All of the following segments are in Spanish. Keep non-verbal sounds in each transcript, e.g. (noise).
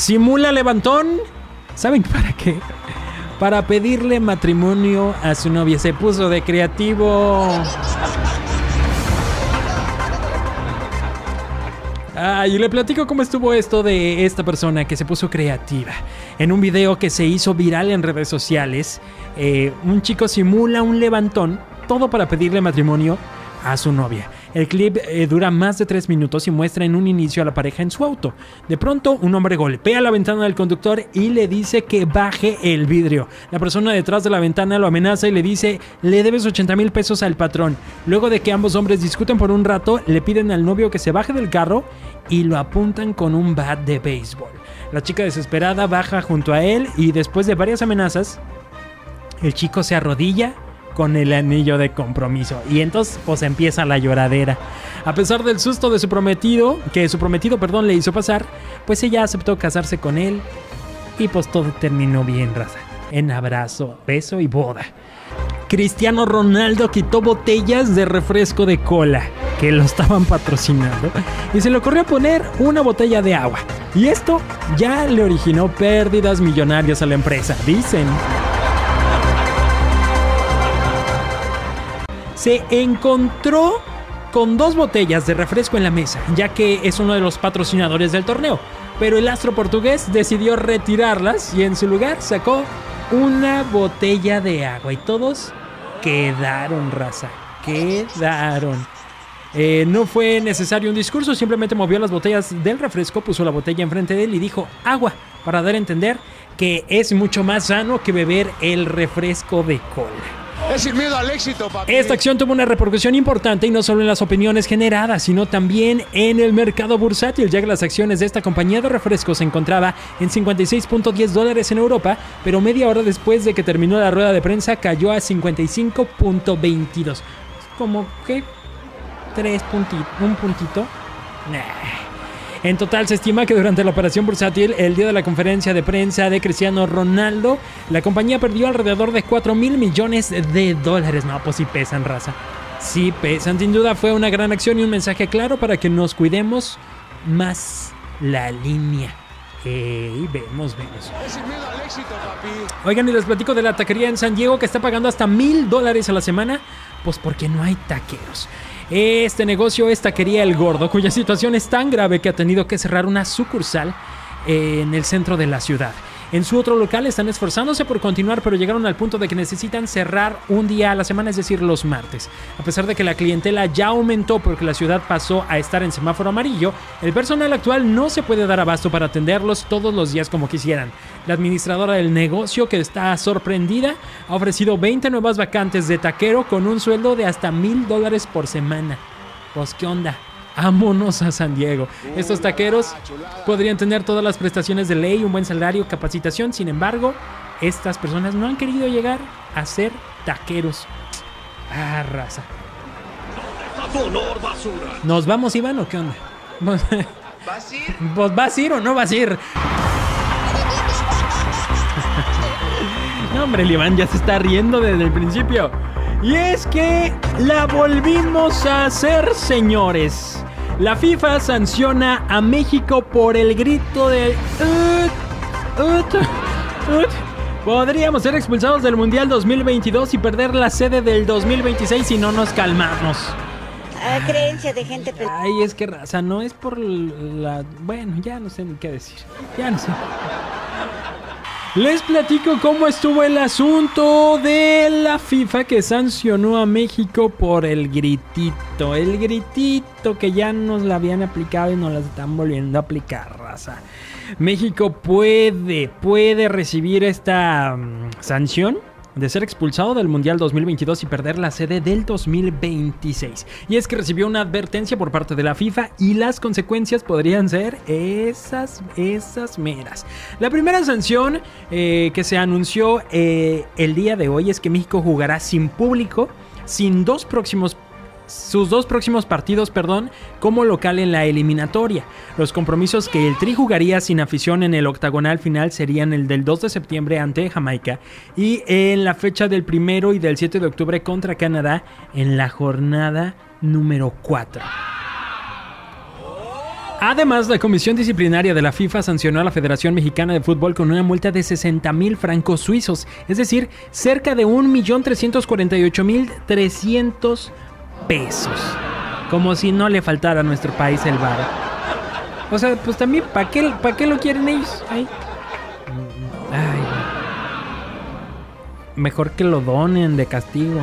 simula levantón. ¿Saben (laughs) para qué? Para pedirle matrimonio a su novia. Se puso de creativo. Ah, y le platico cómo estuvo esto de esta persona que se puso creativa. En un video que se hizo viral en redes sociales, eh, un chico simula un levantón, todo para pedirle matrimonio a su novia. El clip eh, dura más de tres minutos y muestra en un inicio a la pareja en su auto. De pronto, un hombre golpea la ventana del conductor y le dice que baje el vidrio. La persona detrás de la ventana lo amenaza y le dice, le debes 80 mil pesos al patrón. Luego de que ambos hombres discuten por un rato, le piden al novio que se baje del carro y lo apuntan con un bat de béisbol. La chica desesperada baja junto a él y después de varias amenazas, el chico se arrodilla con el anillo de compromiso. Y entonces pues empieza la lloradera. A pesar del susto de su prometido, que su prometido, perdón, le hizo pasar, pues ella aceptó casarse con él y pues todo terminó bien, raza. En abrazo, beso y boda. Cristiano Ronaldo quitó botellas de refresco de cola que lo estaban patrocinando y se le ocurrió poner una botella de agua. Y esto ya le originó pérdidas millonarias a la empresa, dicen. Se encontró con dos botellas de refresco en la mesa, ya que es uno de los patrocinadores del torneo. Pero el astro portugués decidió retirarlas y en su lugar sacó una botella de agua. Y todos quedaron, raza. Quedaron. Eh, no fue necesario un discurso, simplemente movió las botellas del refresco, puso la botella enfrente de él y dijo agua, para dar a entender que es mucho más sano que beber el refresco de cola. Es sin miedo al éxito, papi. Esta acción tuvo una repercusión importante y no solo en las opiniones generadas, sino también en el mercado bursátil, ya que las acciones de esta compañía de refrescos se encontraba en 56.10 dólares en Europa, pero media hora después de que terminó la rueda de prensa cayó a 55.22. Como que tres puntitos, un puntito. Nah. En total se estima que durante la operación bursátil, el día de la conferencia de prensa de Cristiano Ronaldo, la compañía perdió alrededor de 4 mil millones de dólares. No, pues sí pesan, raza. Sí pesan. Sin duda fue una gran acción y un mensaje claro para que nos cuidemos más la línea. Hey, vemos, vemos. Oigan, y les platico de la taquería en San Diego que está pagando hasta mil dólares a la semana, pues porque no hay taqueros. Este negocio es Taquería El Gordo, cuya situación es tan grave que ha tenido que cerrar una sucursal en el centro de la ciudad. En su otro local están esforzándose por continuar, pero llegaron al punto de que necesitan cerrar un día a la semana, es decir, los martes. A pesar de que la clientela ya aumentó porque la ciudad pasó a estar en semáforo amarillo, el personal actual no se puede dar abasto para atenderlos todos los días como quisieran. La administradora del negocio, que está sorprendida, ha ofrecido 20 nuevas vacantes de taquero con un sueldo de hasta mil dólares por semana. Pues, ¿qué onda? Vámonos a San Diego. Estos taqueros podrían tener todas las prestaciones de ley, un buen salario, capacitación. Sin embargo, estas personas no han querido llegar a ser taqueros. Ah, raza. ¿Nos vamos, Iván, o qué onda? ¿Vas a ir? ¿Vos (laughs) vas a ir o no vas a ir? (laughs) No, hombre, el Iván ya se está riendo desde el principio. Y es que la volvimos a hacer, señores. La FIFA sanciona a México por el grito de... "Ut, ut, ut". Podríamos ser expulsados del Mundial 2022 y perder la sede del 2026 si no nos calmamos. Ah, creencia de gente Ay, es que raza, no es por la... Bueno, ya no sé ni qué decir. Ya no sé. Les platico cómo estuvo el asunto de la FIFA que sancionó a México por el gritito. El gritito que ya nos la habían aplicado y nos la están volviendo a aplicar, raza. México puede, puede recibir esta mm, sanción de ser expulsado del Mundial 2022 y perder la sede del 2026. Y es que recibió una advertencia por parte de la FIFA y las consecuencias podrían ser esas, esas meras. La primera sanción eh, que se anunció eh, el día de hoy es que México jugará sin público, sin dos próximos sus dos próximos partidos, perdón, como local en la eliminatoria. Los compromisos que el Tri jugaría sin afición en el octagonal final serían el del 2 de septiembre ante Jamaica y en la fecha del primero y del 7 de octubre contra Canadá en la jornada número 4. Además, la Comisión Disciplinaria de la FIFA sancionó a la Federación Mexicana de Fútbol con una multa de 60 mil francos suizos, es decir, cerca de 1.348.300 pesos. Como si no le faltara a nuestro país el bar. O sea, pues también, ¿para qué, ¿para qué lo quieren ellos? Ay. Mejor que lo donen de castigo.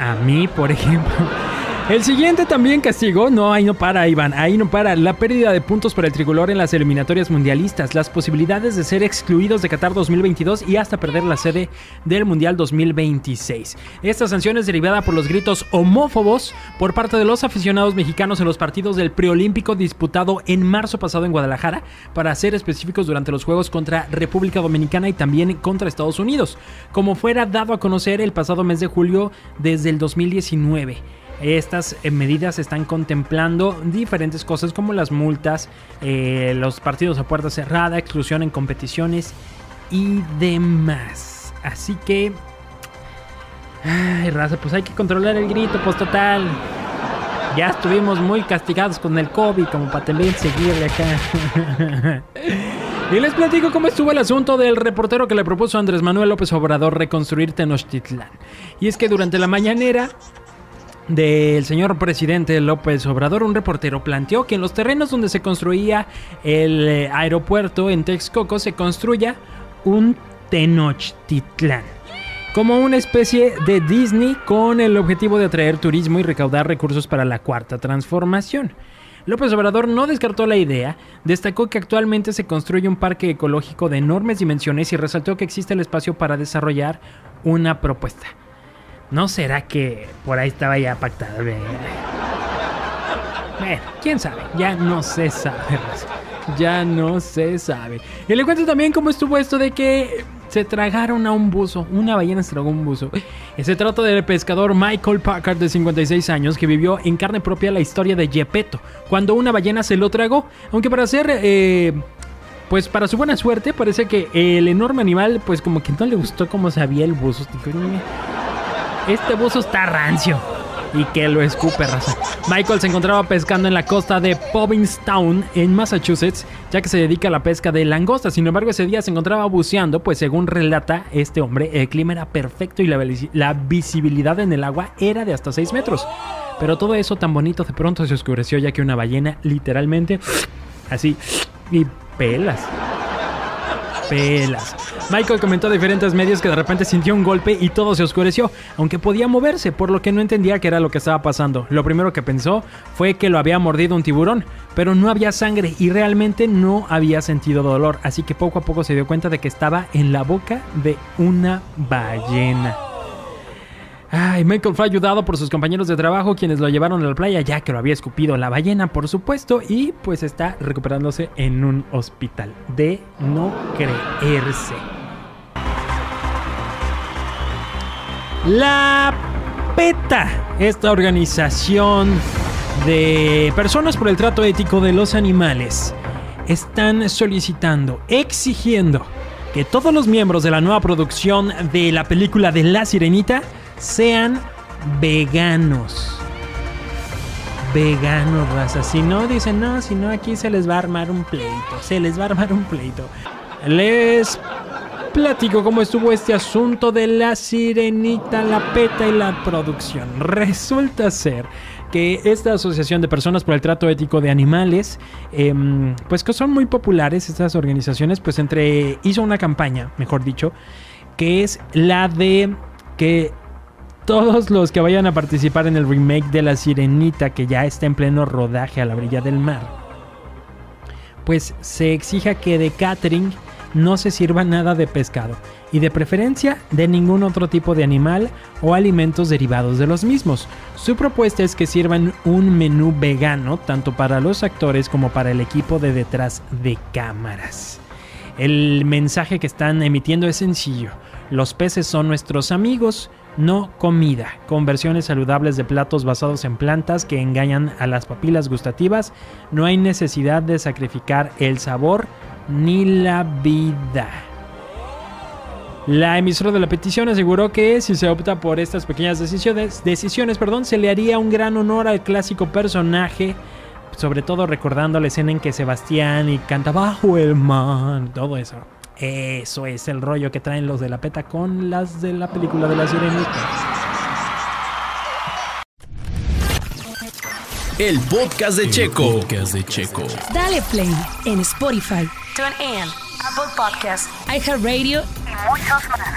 A mí, por ejemplo. El siguiente también castigó, no, ahí no para, Iván, ahí no para, la pérdida de puntos para el tricolor en las eliminatorias mundialistas, las posibilidades de ser excluidos de Qatar 2022 y hasta perder la sede del Mundial 2026. Esta sanción es derivada por los gritos homófobos por parte de los aficionados mexicanos en los partidos del preolímpico disputado en marzo pasado en Guadalajara, para ser específicos durante los Juegos contra República Dominicana y también contra Estados Unidos, como fuera dado a conocer el pasado mes de julio desde el 2019. Estas eh, medidas están contemplando diferentes cosas como las multas, eh, los partidos a puerta cerrada, exclusión en competiciones y demás. Así que... Ay, raza, pues hay que controlar el grito, pues total. Ya estuvimos muy castigados con el COVID como para también seguirle acá. (laughs) y les platico cómo estuvo el asunto del reportero que le propuso Andrés Manuel López Obrador reconstruir Tenochtitlán. Y es que durante la mañanera del señor presidente López Obrador, un reportero planteó que en los terrenos donde se construía el eh, aeropuerto en Texcoco se construya un Tenochtitlán. Como una especie de Disney con el objetivo de atraer turismo y recaudar recursos para la cuarta transformación. López Obrador no descartó la idea, destacó que actualmente se construye un parque ecológico de enormes dimensiones y resaltó que existe el espacio para desarrollar una propuesta. ¿No será que por ahí estaba ya pactado? Bueno, quién sabe, ya no se sabe. Ya no se sabe. Y le cuento también cómo estuvo esto de que se tragaron a un buzo. Una ballena se tragó un buzo. Se trata del pescador Michael Packard de 56 años que vivió en carne propia la historia de Gepetto, cuando una ballena se lo tragó. Aunque para ser... Eh, pues para su buena suerte parece que el enorme animal pues como que no le gustó cómo sabía el buzo este buzo está rancio. Y que lo escupe, raza. Michael se encontraba pescando en la costa de Provincetown, en Massachusetts, ya que se dedica a la pesca de langosta. Sin embargo, ese día se encontraba buceando, pues según relata este hombre, el clima era perfecto y la, la visibilidad en el agua era de hasta 6 metros. Pero todo eso tan bonito de pronto se oscureció, ya que una ballena literalmente así y pelas pelas. Michael comentó a diferentes medios que de repente sintió un golpe y todo se oscureció, aunque podía moverse, por lo que no entendía qué era lo que estaba pasando. Lo primero que pensó fue que lo había mordido un tiburón, pero no había sangre y realmente no había sentido dolor, así que poco a poco se dio cuenta de que estaba en la boca de una ballena. Ay, Michael fue ayudado por sus compañeros de trabajo quienes lo llevaron a la playa ya que lo había escupido la ballena, por supuesto, y pues está recuperándose en un hospital. De no creerse. La PETA, esta organización de personas por el trato ético de los animales, están solicitando, exigiendo que todos los miembros de la nueva producción de la película de La Sirenita sean veganos. Veganos, raza. Si no, dicen, no, si no, aquí se les va a armar un pleito. Se les va a armar un pleito. Les platico cómo estuvo este asunto de la sirenita, la peta y la producción. Resulta ser que esta asociación de personas por el trato ético de animales, em, pues que son muy populares estas organizaciones, pues entre hizo una campaña, mejor dicho, que es la de que todos los que vayan a participar en el remake de La Sirenita, que ya está en pleno rodaje a la orilla del mar, pues se exija que de catering no se sirva nada de pescado y de preferencia de ningún otro tipo de animal o alimentos derivados de los mismos. Su propuesta es que sirvan un menú vegano tanto para los actores como para el equipo de detrás de cámaras. El mensaje que están emitiendo es sencillo. Los peces son nuestros amigos, no comida, con versiones saludables de platos basados en plantas que engañan a las papilas gustativas. No hay necesidad de sacrificar el sabor ni la vida. La emisora de la petición aseguró que si se opta por estas pequeñas decisiones, decisiones perdón, se le haría un gran honor al clásico personaje, sobre todo recordando la escena en que Sebastián y canta bajo el mar, todo eso. Eso es el rollo que traen los de la peta con las de la película de la sirenita. El podcast de Checo. Podcast de Checo. Dale play en Spotify, TuneIn, Apple Podcast iHeartRadio y muchos más.